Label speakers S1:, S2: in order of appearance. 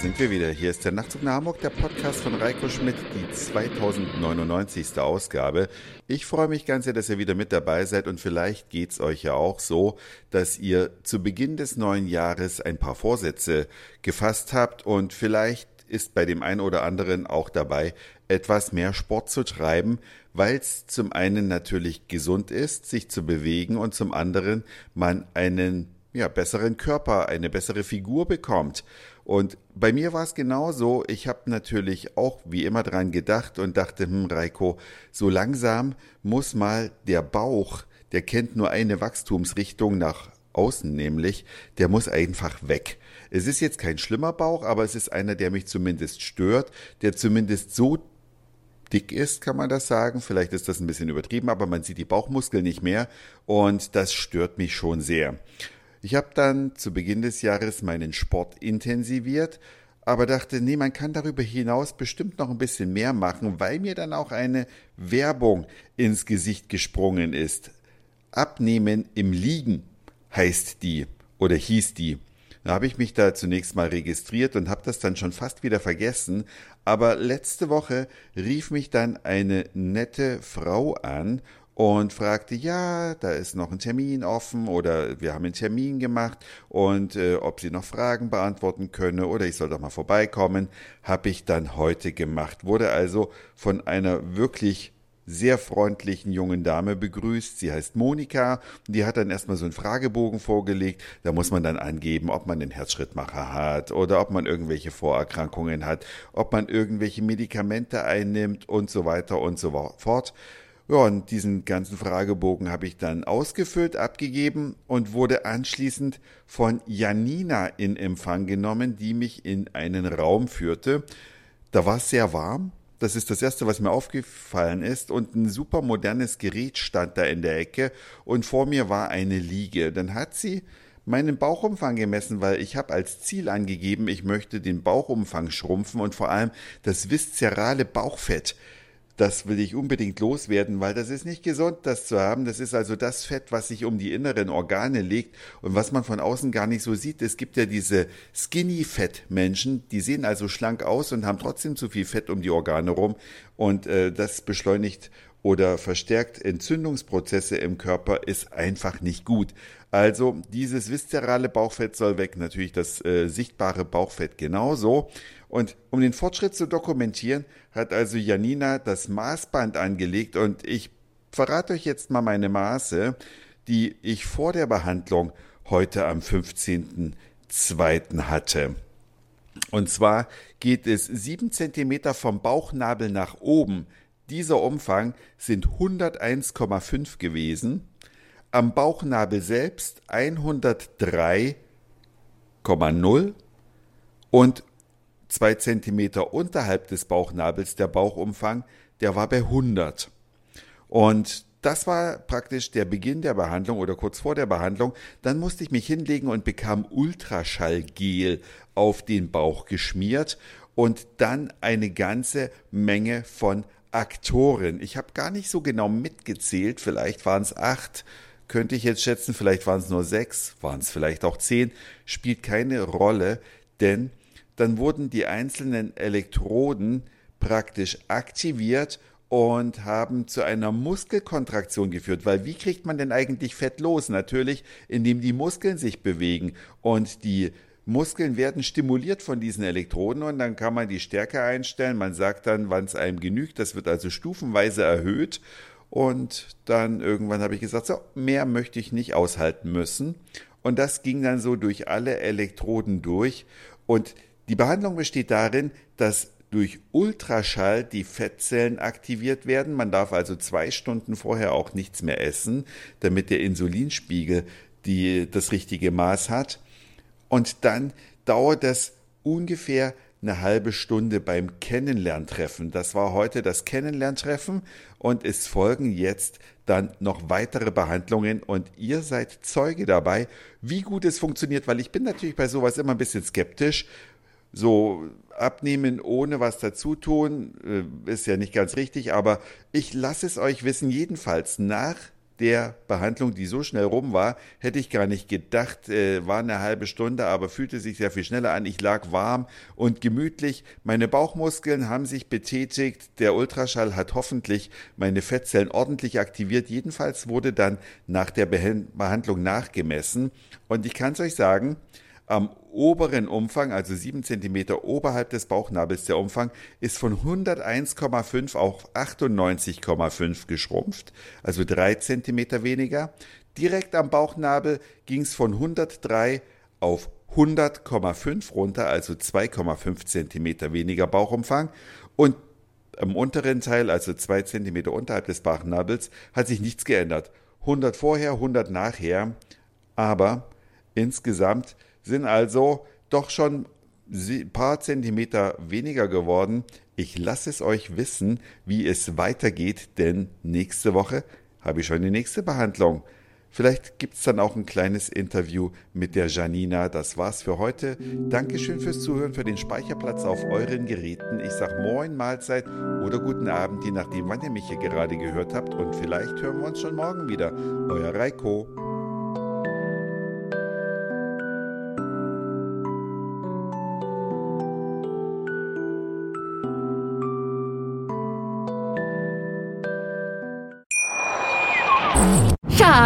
S1: sind wir wieder. Hier ist der Nachtzug nach Hamburg, der Podcast von Reiko Schmidt, die 2099. Ausgabe. Ich freue mich ganz sehr, dass ihr wieder mit dabei seid und vielleicht geht es euch ja auch so, dass ihr zu Beginn des neuen Jahres ein paar Vorsätze gefasst habt und vielleicht ist bei dem einen oder anderen auch dabei, etwas mehr Sport zu treiben, weil es zum einen natürlich gesund ist, sich zu bewegen und zum anderen man einen ja, besseren Körper, eine bessere Figur bekommt. Und bei mir war es genauso. Ich habe natürlich auch wie immer dran gedacht und dachte, hm, Reiko, so langsam muss mal der Bauch, der kennt nur eine Wachstumsrichtung nach außen, nämlich, der muss einfach weg. Es ist jetzt kein schlimmer Bauch, aber es ist einer, der mich zumindest stört, der zumindest so dick ist, kann man das sagen. Vielleicht ist das ein bisschen übertrieben, aber man sieht die Bauchmuskeln nicht mehr und das stört mich schon sehr. Ich habe dann zu Beginn des Jahres meinen Sport intensiviert, aber dachte, nee, man kann darüber hinaus bestimmt noch ein bisschen mehr machen, weil mir dann auch eine Werbung ins Gesicht gesprungen ist. Abnehmen im Liegen heißt die oder hieß die. Da habe ich mich da zunächst mal registriert und habe das dann schon fast wieder vergessen. Aber letzte Woche rief mich dann eine nette Frau an und fragte, ja, da ist noch ein Termin offen oder wir haben einen Termin gemacht und äh, ob sie noch Fragen beantworten könne oder ich soll doch mal vorbeikommen, habe ich dann heute gemacht. Wurde also von einer wirklich sehr freundlichen jungen Dame begrüßt. Sie heißt Monika. Die hat dann erstmal so einen Fragebogen vorgelegt. Da muss man dann angeben, ob man den Herzschrittmacher hat oder ob man irgendwelche Vorerkrankungen hat, ob man irgendwelche Medikamente einnimmt und so weiter und so fort. Ja, und diesen ganzen Fragebogen habe ich dann ausgefüllt, abgegeben und wurde anschließend von Janina in Empfang genommen, die mich in einen Raum führte. Da war es sehr warm. Das ist das Erste, was mir aufgefallen ist. Und ein super modernes Gerät stand da in der Ecke und vor mir war eine Liege. Dann hat sie meinen Bauchumfang gemessen, weil ich habe als Ziel angegeben, ich möchte den Bauchumfang schrumpfen und vor allem das viszerale Bauchfett das will ich unbedingt loswerden, weil das ist nicht gesund, das zu haben. Das ist also das Fett, was sich um die inneren Organe legt und was man von außen gar nicht so sieht. Es gibt ja diese Skinny-Fett-Menschen, die sehen also schlank aus und haben trotzdem zu viel Fett um die Organe rum und äh, das beschleunigt oder verstärkt Entzündungsprozesse im Körper ist einfach nicht gut. Also dieses viszerale Bauchfett soll weg, natürlich das äh, sichtbare Bauchfett genauso. Und um den Fortschritt zu dokumentieren, hat also Janina das Maßband angelegt und ich verrate euch jetzt mal meine Maße, die ich vor der Behandlung heute am 15.02. hatte. Und zwar geht es sieben Zentimeter vom Bauchnabel nach oben. Dieser Umfang sind 101,5 gewesen. Am Bauchnabel selbst 103,0 und zwei Zentimeter unterhalb des Bauchnabels der Bauchumfang, der war bei 100. Und das war praktisch der Beginn der Behandlung oder kurz vor der Behandlung. Dann musste ich mich hinlegen und bekam Ultraschallgel auf den Bauch geschmiert und dann eine ganze Menge von Aktoren. Ich habe gar nicht so genau mitgezählt, vielleicht waren es acht, könnte ich jetzt schätzen, vielleicht waren es nur sechs, waren es vielleicht auch zehn, spielt keine Rolle, denn dann wurden die einzelnen Elektroden praktisch aktiviert und haben zu einer Muskelkontraktion geführt. Weil wie kriegt man denn eigentlich Fett los? Natürlich, indem die Muskeln sich bewegen und die Muskeln werden stimuliert von diesen Elektroden und dann kann man die Stärke einstellen. Man sagt dann, wann es einem genügt. Das wird also stufenweise erhöht. Und dann irgendwann habe ich gesagt, so, mehr möchte ich nicht aushalten müssen. Und das ging dann so durch alle Elektroden durch. Und die Behandlung besteht darin, dass durch Ultraschall die Fettzellen aktiviert werden. Man darf also zwei Stunden vorher auch nichts mehr essen, damit der Insulinspiegel die, das richtige Maß hat. Und dann dauert das ungefähr eine halbe Stunde beim Kennenlerntreffen. Das war heute das Kennenlerntreffen und es folgen jetzt dann noch weitere Behandlungen und ihr seid Zeuge dabei, wie gut es funktioniert, weil ich bin natürlich bei sowas immer ein bisschen skeptisch, so abnehmen ohne was dazu tun, äh, ist ja nicht ganz richtig, aber ich lasse es euch wissen, jedenfalls nach der Behandlung, die so schnell rum war, hätte ich gar nicht gedacht, äh, war eine halbe Stunde, aber fühlte sich sehr viel schneller an. Ich lag warm und gemütlich. Meine Bauchmuskeln haben sich betätigt. Der Ultraschall hat hoffentlich meine Fettzellen ordentlich aktiviert. Jedenfalls wurde dann nach der Behandlung nachgemessen. Und ich kann es euch sagen, am oberen Umfang, also 7 cm oberhalb des Bauchnabels, der Umfang ist von 101,5 auf 98,5 geschrumpft, also 3 cm weniger. Direkt am Bauchnabel ging es von 103 auf 100,5 runter, also 2,5 cm weniger Bauchumfang. Und am unteren Teil, also 2 cm unterhalb des Bauchnabels, hat sich nichts geändert. 100 vorher, 100 nachher, aber insgesamt sind also doch schon ein paar Zentimeter weniger geworden. Ich lasse es euch wissen, wie es weitergeht, denn nächste Woche habe ich schon die nächste Behandlung. Vielleicht gibt es dann auch ein kleines Interview mit der Janina. Das war's für heute. Dankeschön fürs Zuhören, für den Speicherplatz auf euren Geräten. Ich sag Moin, Mahlzeit oder guten Abend, je nachdem, wann ihr mich hier gerade gehört habt. Und vielleicht hören wir uns schon morgen wieder. Euer Reiko.